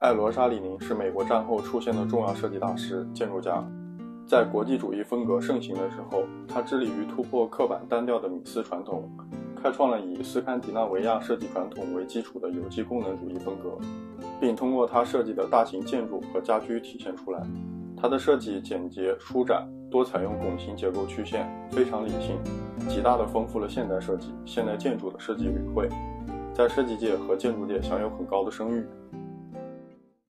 艾罗沙里宁是美国战后出现的重要设计大师、建筑家。在国际主义风格盛行的时候，他致力于突破刻板单调的米斯传统，开创了以斯堪的纳维亚设计传统为基础的有机功能主义风格，并通过他设计的大型建筑和家居体现出来。他的设计简洁舒展，多采用拱形结构曲线，非常理性，极大地丰富了现代设计、现代建筑的设计语汇，在设计界和建筑界享有很高的声誉。